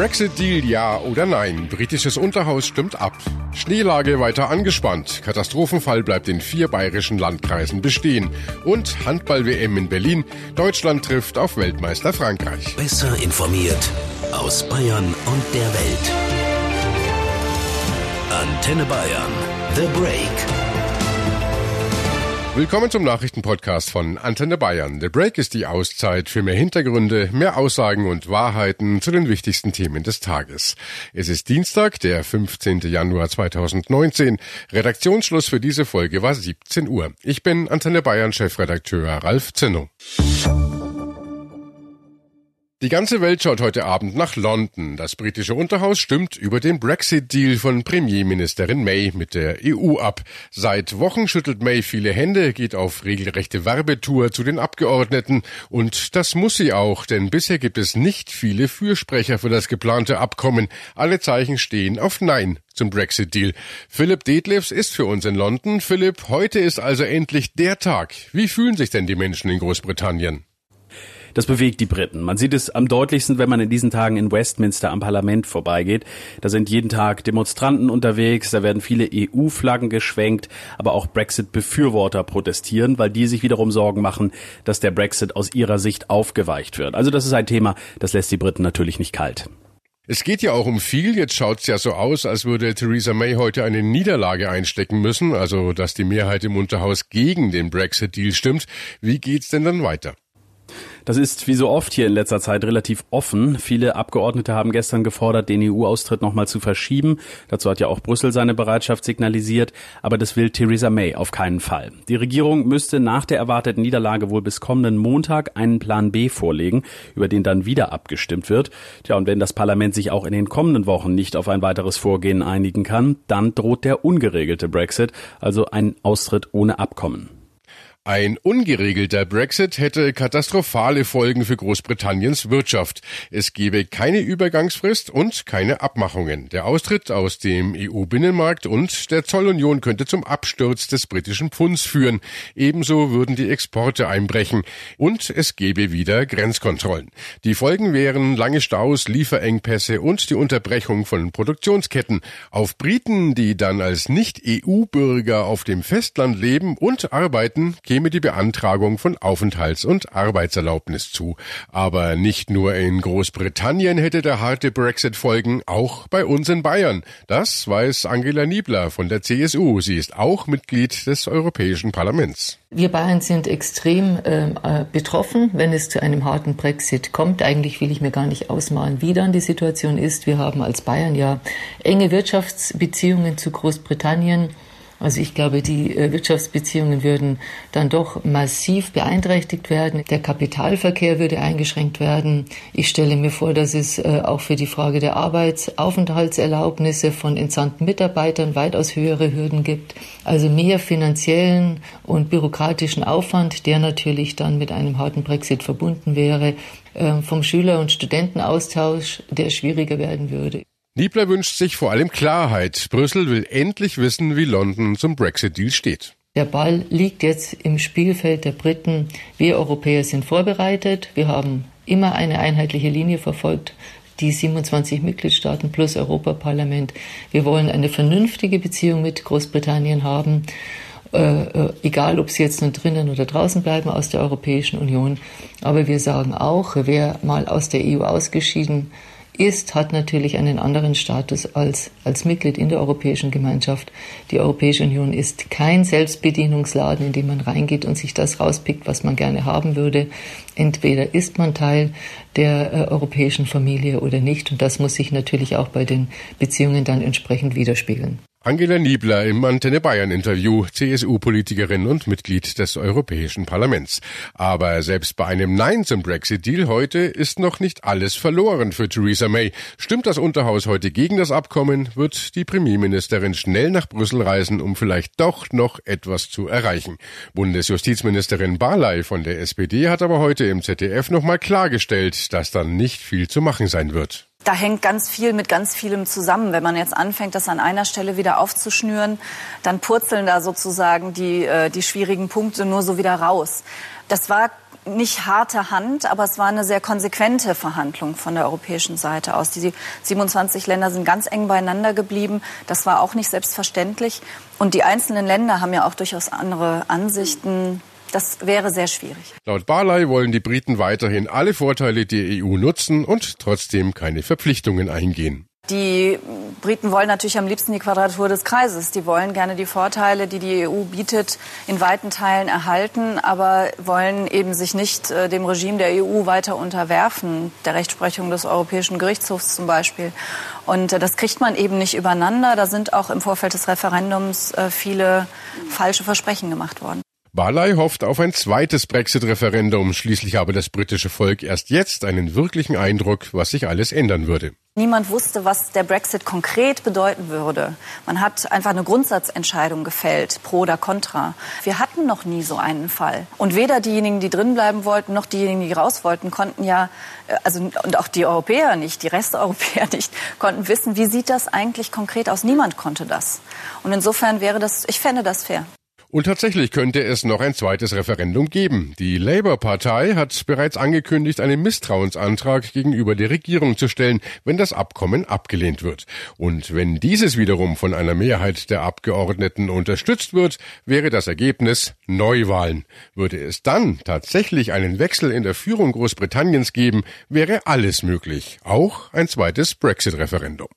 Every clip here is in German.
Brexit-Deal ja oder nein? Britisches Unterhaus stimmt ab. Schneelage weiter angespannt. Katastrophenfall bleibt in vier bayerischen Landkreisen bestehen. Und Handball-WM in Berlin. Deutschland trifft auf Weltmeister Frankreich. Besser informiert aus Bayern und der Welt. Antenne Bayern. The Break. Willkommen zum Nachrichtenpodcast von Antenne Bayern. The Break ist die Auszeit für mehr Hintergründe, mehr Aussagen und Wahrheiten zu den wichtigsten Themen des Tages. Es ist Dienstag, der 15. Januar 2019. Redaktionsschluss für diese Folge war 17 Uhr. Ich bin Antenne Bayern Chefredakteur Ralf Zinno. Die ganze Welt schaut heute Abend nach London. Das britische Unterhaus stimmt über den Brexit-Deal von Premierministerin May mit der EU ab. Seit Wochen schüttelt May viele Hände, geht auf regelrechte Werbetour zu den Abgeordneten. Und das muss sie auch, denn bisher gibt es nicht viele Fürsprecher für das geplante Abkommen. Alle Zeichen stehen auf Nein zum Brexit-Deal. Philipp Detlefs ist für uns in London. Philipp, heute ist also endlich der Tag. Wie fühlen sich denn die Menschen in Großbritannien? Das bewegt die Briten. Man sieht es am deutlichsten, wenn man in diesen Tagen in Westminster am Parlament vorbeigeht. Da sind jeden Tag Demonstranten unterwegs, da werden viele EU-Flaggen geschwenkt, aber auch Brexit-Befürworter protestieren, weil die sich wiederum Sorgen machen, dass der Brexit aus ihrer Sicht aufgeweicht wird. Also das ist ein Thema, das lässt die Briten natürlich nicht kalt. Es geht ja auch um viel. Jetzt schaut es ja so aus, als würde Theresa May heute eine Niederlage einstecken müssen, also dass die Mehrheit im Unterhaus gegen den Brexit-Deal stimmt. Wie geht's denn dann weiter? Das ist wie so oft hier in letzter Zeit relativ offen. Viele Abgeordnete haben gestern gefordert, den EU-Austritt nochmal zu verschieben. Dazu hat ja auch Brüssel seine Bereitschaft signalisiert. Aber das will Theresa May auf keinen Fall. Die Regierung müsste nach der erwarteten Niederlage wohl bis kommenden Montag einen Plan B vorlegen, über den dann wieder abgestimmt wird. Tja, und wenn das Parlament sich auch in den kommenden Wochen nicht auf ein weiteres Vorgehen einigen kann, dann droht der ungeregelte Brexit, also ein Austritt ohne Abkommen. Ein ungeregelter Brexit hätte katastrophale Folgen für Großbritanniens Wirtschaft. Es gebe keine Übergangsfrist und keine Abmachungen. Der Austritt aus dem EU-Binnenmarkt und der Zollunion könnte zum Absturz des britischen Pfunds führen. Ebenso würden die Exporte einbrechen. Und es gäbe wieder Grenzkontrollen. Die Folgen wären lange Staus, Lieferengpässe und die Unterbrechung von Produktionsketten. Auf Briten, die dann als Nicht-EU-Bürger auf dem Festland leben und arbeiten, die Beantragung von Aufenthalts- und Arbeitserlaubnis zu. Aber nicht nur in Großbritannien hätte der harte Brexit Folgen, auch bei uns in Bayern. Das weiß Angela Niebler von der CSU. Sie ist auch Mitglied des Europäischen Parlaments. Wir Bayern sind extrem ähm, äh, betroffen, wenn es zu einem harten Brexit kommt. Eigentlich will ich mir gar nicht ausmalen, wie dann die Situation ist. Wir haben als Bayern ja enge Wirtschaftsbeziehungen zu Großbritannien. Also ich glaube, die äh, Wirtschaftsbeziehungen würden dann doch massiv beeinträchtigt werden. Der Kapitalverkehr würde eingeschränkt werden. Ich stelle mir vor, dass es äh, auch für die Frage der Arbeitsaufenthaltserlaubnisse von entsandten Mitarbeitern weitaus höhere Hürden gibt. Also mehr finanziellen und bürokratischen Aufwand, der natürlich dann mit einem harten Brexit verbunden wäre, äh, vom Schüler- und Studentenaustausch, der schwieriger werden würde. Niebler wünscht sich vor allem Klarheit. Brüssel will endlich wissen, wie London zum Brexit-Deal steht. Der Ball liegt jetzt im Spielfeld der Briten. Wir Europäer sind vorbereitet. Wir haben immer eine einheitliche Linie verfolgt. Die 27 Mitgliedstaaten plus Europaparlament. Wir wollen eine vernünftige Beziehung mit Großbritannien haben. Äh, äh, egal ob sie jetzt nur drinnen oder draußen bleiben aus der Europäischen Union. Aber wir sagen auch, wer mal aus der EU ausgeschieden ist, hat natürlich einen anderen Status als, als Mitglied in der Europäischen Gemeinschaft. Die Europäische Union ist kein Selbstbedienungsladen, in dem man reingeht und sich das rauspickt, was man gerne haben würde. Entweder ist man Teil der äh, europäischen Familie oder nicht. Und das muss sich natürlich auch bei den Beziehungen dann entsprechend widerspiegeln. Angela Niebler im Antenne Bayern Interview, CSU-Politikerin und Mitglied des Europäischen Parlaments. Aber selbst bei einem Nein zum Brexit-Deal heute ist noch nicht alles verloren für Theresa May. Stimmt das Unterhaus heute gegen das Abkommen, wird die Premierministerin schnell nach Brüssel reisen, um vielleicht doch noch etwas zu erreichen. Bundesjustizministerin Barley von der SPD hat aber heute im ZDF nochmal klargestellt, dass dann nicht viel zu machen sein wird. Da hängt ganz viel mit ganz vielem zusammen. Wenn man jetzt anfängt, das an einer Stelle wieder aufzuschnüren, dann purzeln da sozusagen die, äh, die schwierigen Punkte nur so wieder raus. Das war nicht harte Hand, aber es war eine sehr konsequente Verhandlung von der europäischen Seite aus. Die 27 Länder sind ganz eng beieinander geblieben. Das war auch nicht selbstverständlich. Und die einzelnen Länder haben ja auch durchaus andere Ansichten. Das wäre sehr schwierig. Laut Barley wollen die Briten weiterhin alle Vorteile der EU nutzen und trotzdem keine Verpflichtungen eingehen. Die Briten wollen natürlich am liebsten die Quadratur des Kreises. Die wollen gerne die Vorteile, die die EU bietet, in weiten Teilen erhalten, aber wollen eben sich nicht äh, dem Regime der EU weiter unterwerfen, der Rechtsprechung des Europäischen Gerichtshofs zum Beispiel. Und äh, das kriegt man eben nicht übereinander. Da sind auch im Vorfeld des Referendums äh, viele falsche Versprechen gemacht worden. Barley hofft auf ein zweites Brexit-Referendum. Schließlich habe das britische Volk erst jetzt einen wirklichen Eindruck, was sich alles ändern würde. Niemand wusste, was der Brexit konkret bedeuten würde. Man hat einfach eine Grundsatzentscheidung gefällt, pro oder contra. Wir hatten noch nie so einen Fall. Und weder diejenigen, die drin bleiben wollten, noch diejenigen, die raus wollten, konnten ja, äh, also, und auch die Europäer nicht, die Resteuropäer nicht, konnten wissen, wie sieht das eigentlich konkret aus. Niemand konnte das. Und insofern wäre das, ich fände das fair. Und tatsächlich könnte es noch ein zweites Referendum geben. Die Labour-Partei hat bereits angekündigt, einen Misstrauensantrag gegenüber der Regierung zu stellen, wenn das Abkommen abgelehnt wird. Und wenn dieses wiederum von einer Mehrheit der Abgeordneten unterstützt wird, wäre das Ergebnis Neuwahlen. Würde es dann tatsächlich einen Wechsel in der Führung Großbritanniens geben, wäre alles möglich. Auch ein zweites Brexit-Referendum.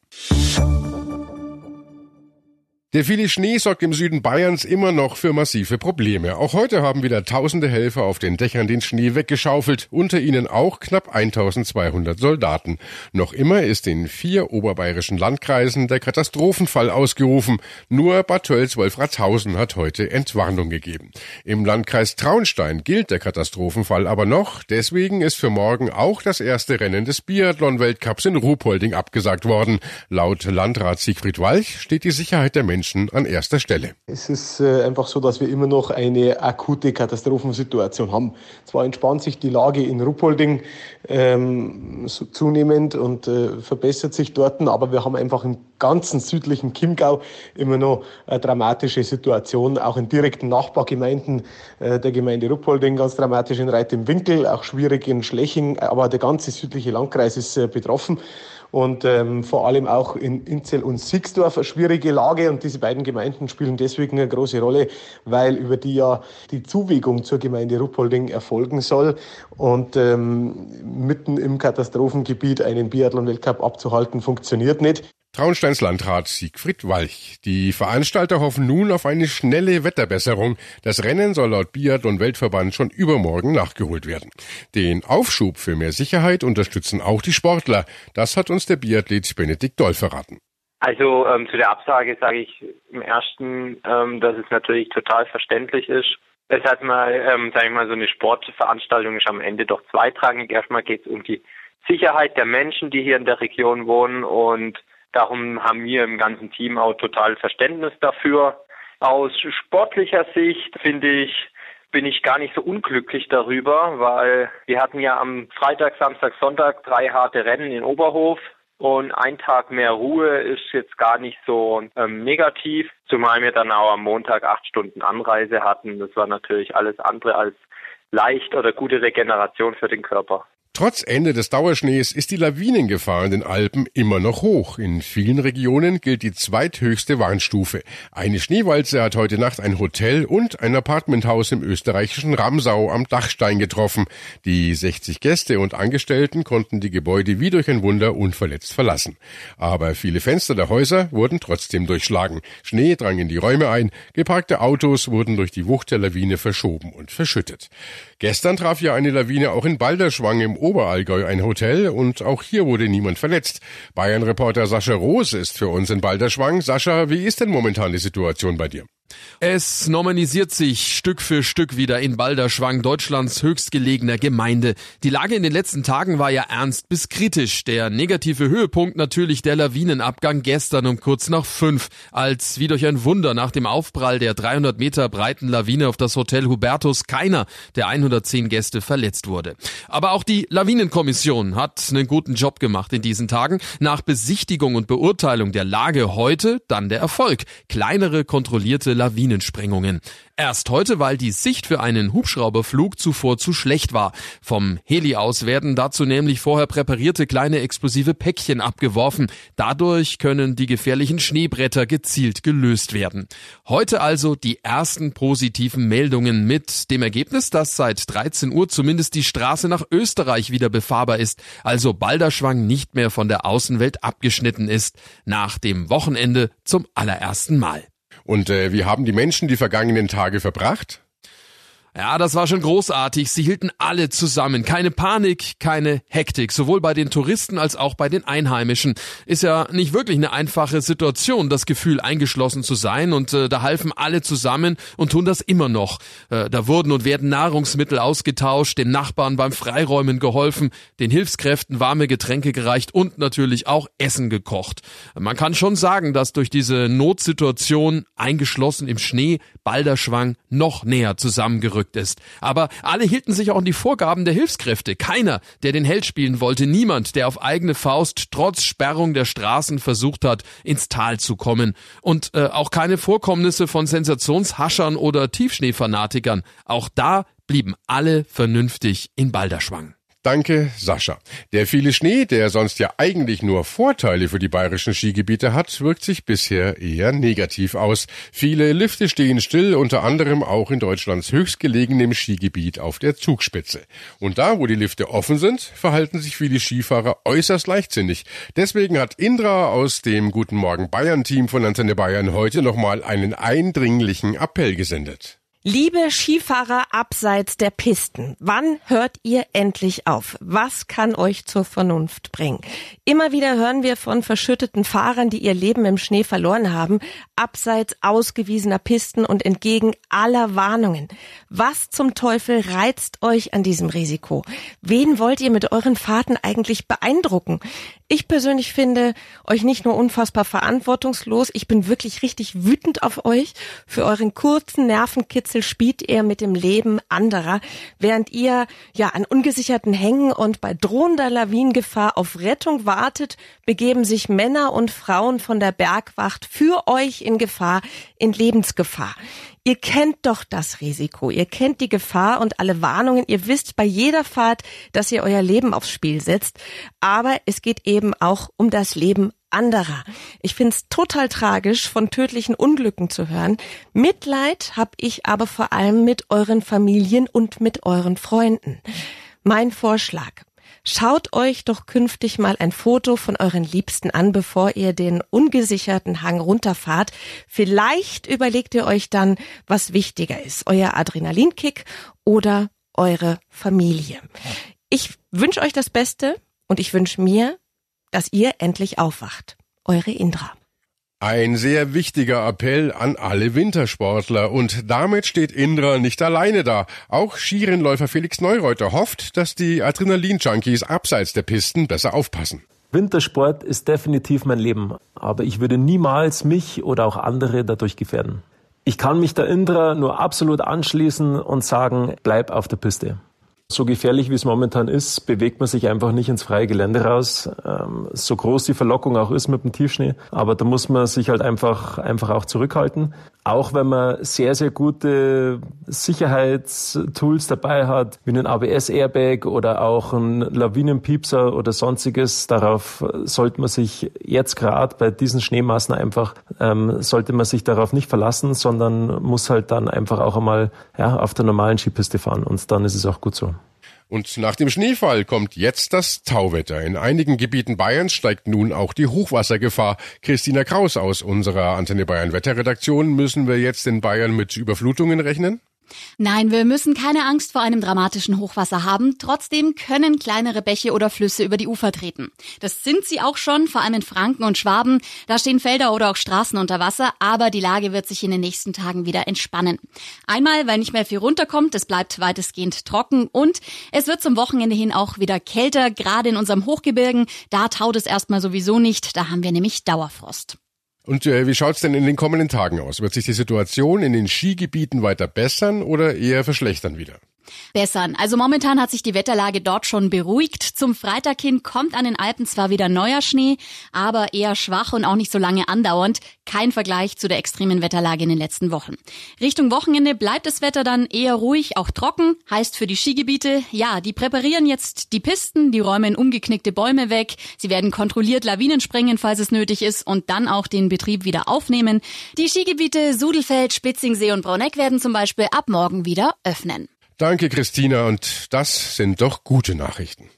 Der viele Schnee sorgt im Süden Bayerns immer noch für massive Probleme. Auch heute haben wieder tausende Helfer auf den Dächern den Schnee weggeschaufelt, unter ihnen auch knapp 1200 Soldaten. Noch immer ist in vier oberbayerischen Landkreisen der Katastrophenfall ausgerufen. Nur Bad Tölz-Wolfratshausen hat heute Entwarnung gegeben. Im Landkreis Traunstein gilt der Katastrophenfall aber noch. Deswegen ist für morgen auch das erste Rennen des Biathlon-Weltcups in Ruhpolding abgesagt worden. Laut Landrat Siegfried Walch steht die Sicherheit der Menschen Menschen an erster Stelle. Es ist äh, einfach so, dass wir immer noch eine akute Katastrophensituation haben. Zwar entspannt sich die Lage in Ruppolding ähm, so zunehmend und äh, verbessert sich dort, aber wir haben einfach im ganzen südlichen Chiemgau immer noch eine dramatische Situation, auch in direkten Nachbargemeinden äh, der Gemeinde Ruppolding ganz dramatisch in Reit im Winkel, auch schwierig in Schleching, aber der ganze südliche Landkreis ist äh, betroffen und ähm, vor allem auch in Inzell und Sixdorf eine schwierige Lage. Und diese beiden Gemeinden spielen deswegen eine große Rolle, weil über die ja die Zuwegung zur Gemeinde Ruppolding erfolgen soll. Und ähm, mitten im Katastrophengebiet einen Biathlon-Weltcup abzuhalten, funktioniert nicht. Traunsteins Landrat Siegfried Walch. Die Veranstalter hoffen nun auf eine schnelle Wetterbesserung. Das Rennen soll laut Biathlon Weltverband schon übermorgen nachgeholt werden. Den Aufschub für mehr Sicherheit unterstützen auch die Sportler. Das hat uns der Biathlet Benedikt Doll verraten. Also ähm, zu der Absage sage ich im ersten, ähm, dass es natürlich total verständlich ist. Es hat mal, ähm, sage ich mal, so eine Sportveranstaltung ist am Ende doch zweitrangig. Erstmal geht es um die Sicherheit der Menschen, die hier in der Region wohnen und Darum haben wir im ganzen Team auch total Verständnis dafür. Aus sportlicher Sicht finde ich, bin ich gar nicht so unglücklich darüber, weil wir hatten ja am Freitag, Samstag, Sonntag drei harte Rennen in Oberhof und ein Tag mehr Ruhe ist jetzt gar nicht so ähm, negativ, zumal wir dann auch am Montag acht Stunden Anreise hatten. Das war natürlich alles andere als leicht oder gute Regeneration für den Körper. Trotz Ende des Dauerschnees ist die Lawinengefahr in den Alpen immer noch hoch. In vielen Regionen gilt die zweithöchste Warnstufe. Eine Schneewalze hat heute Nacht ein Hotel und ein Apartmenthaus im österreichischen Ramsau am Dachstein getroffen. Die 60 Gäste und Angestellten konnten die Gebäude wie durch ein Wunder unverletzt verlassen. Aber viele Fenster der Häuser wurden trotzdem durchschlagen. Schnee drang in die Räume ein, geparkte Autos wurden durch die Wucht der Lawine verschoben und verschüttet. Gestern traf ja eine Lawine auch in Balderschwang im Oberallgäu ein Hotel und auch hier wurde niemand verletzt. Bayern-Reporter Sascha Roos ist für uns in Balderschwang. Sascha, wie ist denn momentan die Situation bei dir? Es normalisiert sich Stück für Stück wieder in Balderschwang, Deutschlands höchstgelegener Gemeinde. Die Lage in den letzten Tagen war ja ernst bis kritisch. Der negative Höhepunkt natürlich der Lawinenabgang gestern um kurz nach fünf, als wie durch ein Wunder nach dem Aufprall der 300 Meter breiten Lawine auf das Hotel Hubertus keiner der 110 Gäste verletzt wurde. Aber auch die Lawinenkommission hat einen guten Job gemacht in diesen Tagen. Nach Besichtigung und Beurteilung der Lage heute dann der Erfolg. Kleinere kontrollierte Lawinensprengungen. Erst heute, weil die Sicht für einen Hubschrauberflug zuvor zu schlecht war. Vom Heli aus werden dazu nämlich vorher präparierte kleine explosive Päckchen abgeworfen. Dadurch können die gefährlichen Schneebretter gezielt gelöst werden. Heute also die ersten positiven Meldungen mit dem Ergebnis, dass seit 13 Uhr zumindest die Straße nach Österreich wieder befahrbar ist, also Balderschwang nicht mehr von der Außenwelt abgeschnitten ist. Nach dem Wochenende zum allerersten Mal. Und äh, wie haben die Menschen die vergangenen Tage verbracht? Ja, das war schon großartig. Sie hielten alle zusammen. Keine Panik, keine Hektik. Sowohl bei den Touristen als auch bei den Einheimischen. Ist ja nicht wirklich eine einfache Situation, das Gefühl eingeschlossen zu sein. Und äh, da halfen alle zusammen und tun das immer noch. Äh, da wurden und werden Nahrungsmittel ausgetauscht, den Nachbarn beim Freiräumen geholfen, den Hilfskräften warme Getränke gereicht und natürlich auch Essen gekocht. Man kann schon sagen, dass durch diese Notsituation eingeschlossen im Schnee Balderschwang noch näher zusammengerückt gerückt ist. Aber alle hielten sich auch an die Vorgaben der Hilfskräfte. Keiner, der den Held spielen wollte, niemand, der auf eigene Faust trotz Sperrung der Straßen versucht hat, ins Tal zu kommen. Und äh, auch keine Vorkommnisse von Sensationshaschern oder Tiefschneefanatikern. Auch da blieben alle vernünftig in Balderschwang. Danke, Sascha. Der viele Schnee, der sonst ja eigentlich nur Vorteile für die bayerischen Skigebiete hat, wirkt sich bisher eher negativ aus. Viele Lifte stehen still, unter anderem auch in Deutschlands höchstgelegenem Skigebiet auf der Zugspitze. Und da, wo die Lifte offen sind, verhalten sich viele Skifahrer äußerst leichtsinnig. Deswegen hat Indra aus dem Guten Morgen Bayern Team von Antenne Bayern heute nochmal einen eindringlichen Appell gesendet. Liebe Skifahrer abseits der Pisten, wann hört ihr endlich auf? Was kann euch zur Vernunft bringen? Immer wieder hören wir von verschütteten Fahrern, die ihr Leben im Schnee verloren haben, abseits ausgewiesener Pisten und entgegen aller Warnungen. Was zum Teufel reizt euch an diesem Risiko? Wen wollt ihr mit euren Fahrten eigentlich beeindrucken? Ich persönlich finde euch nicht nur unfassbar verantwortungslos, ich bin wirklich richtig wütend auf euch. Für euren kurzen Nervenkitzel spielt ihr mit dem Leben anderer, während ihr ja an ungesicherten Hängen und bei drohender Lawinengefahr auf Rettung wartet, begeben sich Männer und Frauen von der Bergwacht für euch in Gefahr, in Lebensgefahr. Ihr kennt doch das Risiko, ihr kennt die Gefahr und alle Warnungen, ihr wisst bei jeder Fahrt, dass ihr euer Leben aufs Spiel setzt, aber es geht eben auch um das Leben anderer. Ich find's total tragisch, von tödlichen Unglücken zu hören. Mitleid hab ich aber vor allem mit euren Familien und mit euren Freunden. Mein Vorschlag. Schaut euch doch künftig mal ein Foto von euren Liebsten an, bevor ihr den ungesicherten Hang runterfahrt. Vielleicht überlegt ihr euch dann, was wichtiger ist, euer Adrenalinkick oder eure Familie. Ich wünsche euch das Beste und ich wünsche mir, dass ihr endlich aufwacht. Eure Indra. Ein sehr wichtiger Appell an alle Wintersportler. Und damit steht Indra nicht alleine da. Auch Skirennläufer Felix Neureuter hofft, dass die Adrenalin-Junkies abseits der Pisten besser aufpassen. Wintersport ist definitiv mein Leben, aber ich würde niemals mich oder auch andere dadurch gefährden. Ich kann mich der Indra nur absolut anschließen und sagen, bleib auf der Piste. So gefährlich wie es momentan ist, bewegt man sich einfach nicht ins freie Gelände raus. Ähm, so groß die Verlockung auch ist mit dem Tiefschnee. Aber da muss man sich halt einfach, einfach auch zurückhalten. Auch wenn man sehr, sehr gute Sicherheitstools dabei hat, wie einen ABS-Airbag oder auch einen Lawinenpiepser oder sonstiges, darauf sollte man sich jetzt gerade bei diesen Schneemassen einfach, ähm, sollte man sich darauf nicht verlassen, sondern muss halt dann einfach auch einmal ja, auf der normalen Skipiste fahren. Und dann ist es auch gut so. Und nach dem Schneefall kommt jetzt das Tauwetter. In einigen Gebieten Bayerns steigt nun auch die Hochwassergefahr. Christina Kraus aus unserer Antenne Bayern Wetterredaktion. Müssen wir jetzt in Bayern mit Überflutungen rechnen? Nein, wir müssen keine Angst vor einem dramatischen Hochwasser haben. Trotzdem können kleinere Bäche oder Flüsse über die Ufer treten. Das sind sie auch schon, vor allem in Franken und Schwaben. Da stehen Felder oder auch Straßen unter Wasser, aber die Lage wird sich in den nächsten Tagen wieder entspannen. Einmal, weil nicht mehr viel runterkommt, es bleibt weitestgehend trocken und es wird zum Wochenende hin auch wieder kälter, gerade in unserem Hochgebirgen. Da taut es erstmal sowieso nicht, da haben wir nämlich Dauerfrost. Und äh, wie schaut's denn in den kommenden Tagen aus? Wird sich die Situation in den Skigebieten weiter bessern oder eher verschlechtern wieder? Bessern. Also momentan hat sich die Wetterlage dort schon beruhigt. Zum Freitag hin kommt an den Alpen zwar wieder neuer Schnee, aber eher schwach und auch nicht so lange andauernd. Kein Vergleich zu der extremen Wetterlage in den letzten Wochen. Richtung Wochenende bleibt das Wetter dann eher ruhig, auch trocken. Heißt für die Skigebiete, ja, die präparieren jetzt die Pisten, die räumen umgeknickte Bäume weg. Sie werden kontrolliert Lawinen sprengen, falls es nötig ist und dann auch den Betrieb wieder aufnehmen. Die Skigebiete Sudelfeld, Spitzingsee und Brauneck werden zum Beispiel ab morgen wieder öffnen. Danke, Christina, und das sind doch gute Nachrichten.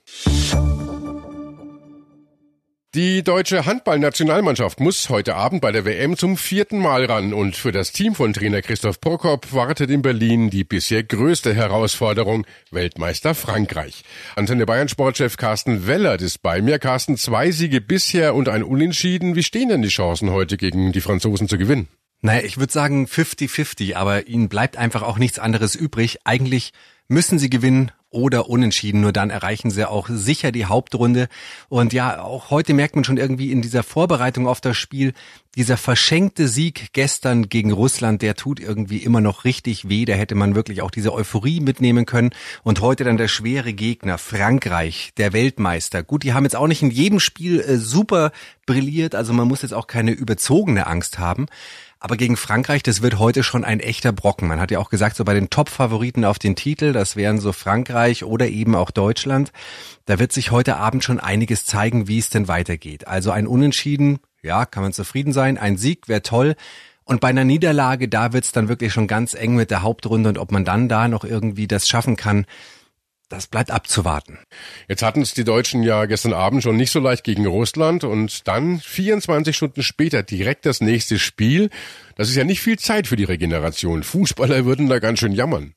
Die deutsche Handballnationalmannschaft muss heute Abend bei der WM zum vierten Mal ran und für das Team von Trainer Christoph Prokop wartet in Berlin die bisher größte Herausforderung, Weltmeister Frankreich. Antenne Bayern Sportchef Carsten Wellert ist bei mir. Carsten, zwei Siege bisher und ein Unentschieden. Wie stehen denn die Chancen heute gegen die Franzosen zu gewinnen? Naja, ich würde sagen 50-50, aber ihnen bleibt einfach auch nichts anderes übrig. Eigentlich müssen sie gewinnen oder unentschieden. Nur dann erreichen sie auch sicher die Hauptrunde. Und ja, auch heute merkt man schon irgendwie in dieser Vorbereitung auf das Spiel, dieser verschenkte Sieg gestern gegen Russland, der tut irgendwie immer noch richtig weh. Da hätte man wirklich auch diese Euphorie mitnehmen können. Und heute dann der schwere Gegner, Frankreich, der Weltmeister. Gut, die haben jetzt auch nicht in jedem Spiel äh, super brilliert, also man muss jetzt auch keine überzogene Angst haben. Aber gegen Frankreich, das wird heute schon ein echter Brocken. Man hat ja auch gesagt, so bei den Top-Favoriten auf den Titel, das wären so Frankreich oder eben auch Deutschland. Da wird sich heute Abend schon einiges zeigen, wie es denn weitergeht. Also ein Unentschieden, ja, kann man zufrieden sein. Ein Sieg wäre toll. Und bei einer Niederlage, da wird's dann wirklich schon ganz eng mit der Hauptrunde und ob man dann da noch irgendwie das schaffen kann, das bleibt abzuwarten. Jetzt hatten es die Deutschen ja gestern Abend schon nicht so leicht gegen Russland und dann 24 Stunden später direkt das nächste Spiel. Das ist ja nicht viel Zeit für die Regeneration. Fußballer würden da ganz schön jammern.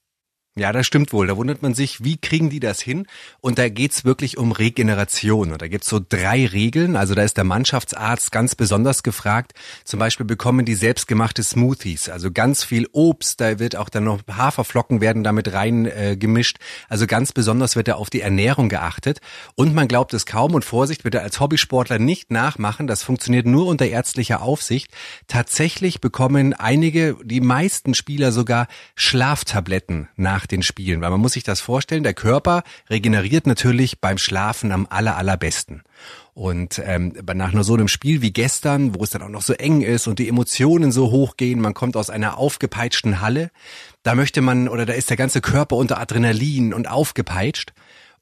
Ja, das stimmt wohl. Da wundert man sich, wie kriegen die das hin? Und da geht's wirklich um Regeneration. Und da gibt's so drei Regeln. Also da ist der Mannschaftsarzt ganz besonders gefragt. Zum Beispiel bekommen die selbstgemachte Smoothies, also ganz viel Obst. Da wird auch dann noch Haferflocken werden damit rein äh, gemischt. Also ganz besonders wird da auf die Ernährung geachtet. Und man glaubt es kaum und Vorsicht, bitte als Hobbysportler nicht nachmachen. Das funktioniert nur unter ärztlicher Aufsicht. Tatsächlich bekommen einige, die meisten Spieler sogar Schlaftabletten nach den Spielen, weil man muss sich das vorstellen, der Körper regeneriert natürlich beim Schlafen am aller, allerbesten. Und ähm, nach nur so einem Spiel wie gestern, wo es dann auch noch so eng ist und die Emotionen so hochgehen, man kommt aus einer aufgepeitschten Halle, da möchte man oder da ist der ganze Körper unter Adrenalin und aufgepeitscht.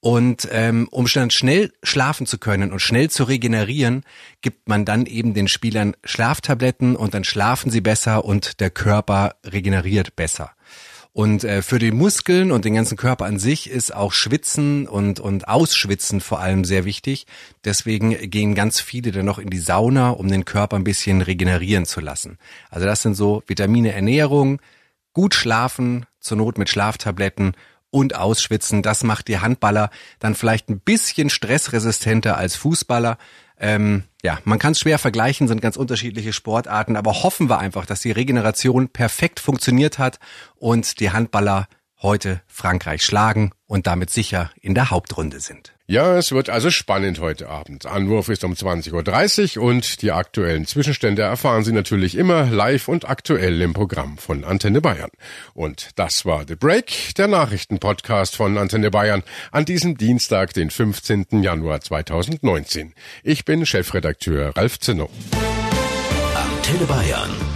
Und ähm, um dann schnell schlafen zu können und schnell zu regenerieren, gibt man dann eben den Spielern Schlaftabletten und dann schlafen sie besser und der Körper regeneriert besser. Und äh, für die Muskeln und den ganzen Körper an sich ist auch Schwitzen und, und Ausschwitzen vor allem sehr wichtig. Deswegen gehen ganz viele dann noch in die Sauna, um den Körper ein bisschen regenerieren zu lassen. Also das sind so Vitamine, Ernährung, gut schlafen, zur Not mit Schlaftabletten und ausschwitzen. Das macht die Handballer dann vielleicht ein bisschen stressresistenter als Fußballer. Ähm, ja, man kann es schwer vergleichen, sind ganz unterschiedliche Sportarten, aber hoffen wir einfach, dass die Regeneration perfekt funktioniert hat und die Handballer heute Frankreich schlagen und damit sicher in der Hauptrunde sind. Ja, es wird also spannend heute Abend. Anwurf ist um 20.30 Uhr und die aktuellen Zwischenstände erfahren Sie natürlich immer live und aktuell im Programm von Antenne Bayern. Und das war The Break, der Nachrichtenpodcast von Antenne Bayern an diesem Dienstag, den 15. Januar 2019. Ich bin Chefredakteur Ralf Zinno. Antenne Bayern.